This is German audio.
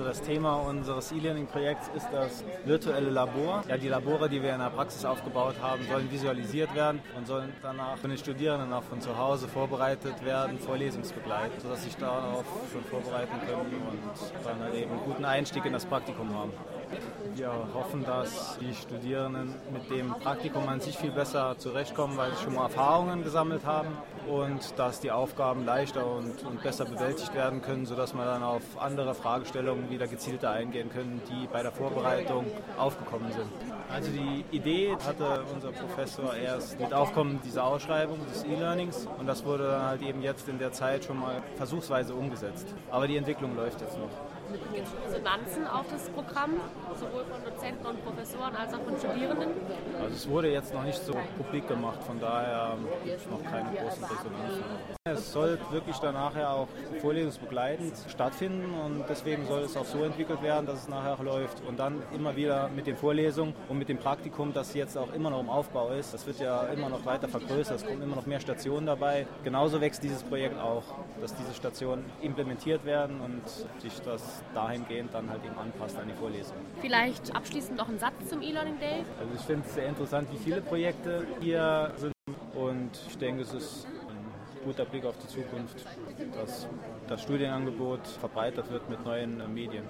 Also das Thema unseres E-Learning-Projekts ist das virtuelle Labor. Ja, die Labore, die wir in der Praxis aufgebaut haben, sollen visualisiert werden und sollen danach von den Studierenden auch von zu Hause vorbereitet werden, vorlesungsbegleitet, sodass sie sich darauf schon vorbereiten können und dann halt eben einen guten Einstieg in das Praktikum haben. Wir hoffen, dass die Studierenden mit dem Praktikum an sich viel besser zurechtkommen, weil sie schon mal Erfahrungen gesammelt haben und dass die Aufgaben leichter und, und besser bewältigt werden können, sodass wir dann auf andere Fragestellungen wieder gezielter eingehen können, die bei der Vorbereitung aufgekommen sind. Also die Idee hatte unser Professor erst mit Aufkommen dieser Ausschreibung des E-Learnings und das wurde dann halt eben jetzt in der Zeit schon mal versuchsweise umgesetzt. Aber die Entwicklung läuft jetzt noch. Resonanzen auf das Programm, sowohl von Dozenten und Professoren als auch von Studierenden? Also es wurde jetzt noch nicht so publik gemacht, von daher gibt es noch keine großen Resonanzen. Es soll wirklich dann nachher auch vorlesungsbegleitend stattfinden und deswegen soll es auch so entwickelt werden, dass es nachher läuft und dann immer wieder mit den Vorlesungen und mit dem Praktikum, das jetzt auch immer noch im Aufbau ist. Das wird ja immer noch weiter vergrößert, es kommen immer noch mehr Stationen dabei. Genauso wächst dieses Projekt auch, dass diese Stationen implementiert werden und sich das dahingehend dann halt eben anpasst an die Vorlesung. Vielleicht abschließend noch ein Satz zum E-Learning Day? Also ich finde es sehr interessant, wie viele Projekte hier sind und ich denke, es ist guter Blick auf die Zukunft, dass das Studienangebot verbreitert wird mit neuen Medien.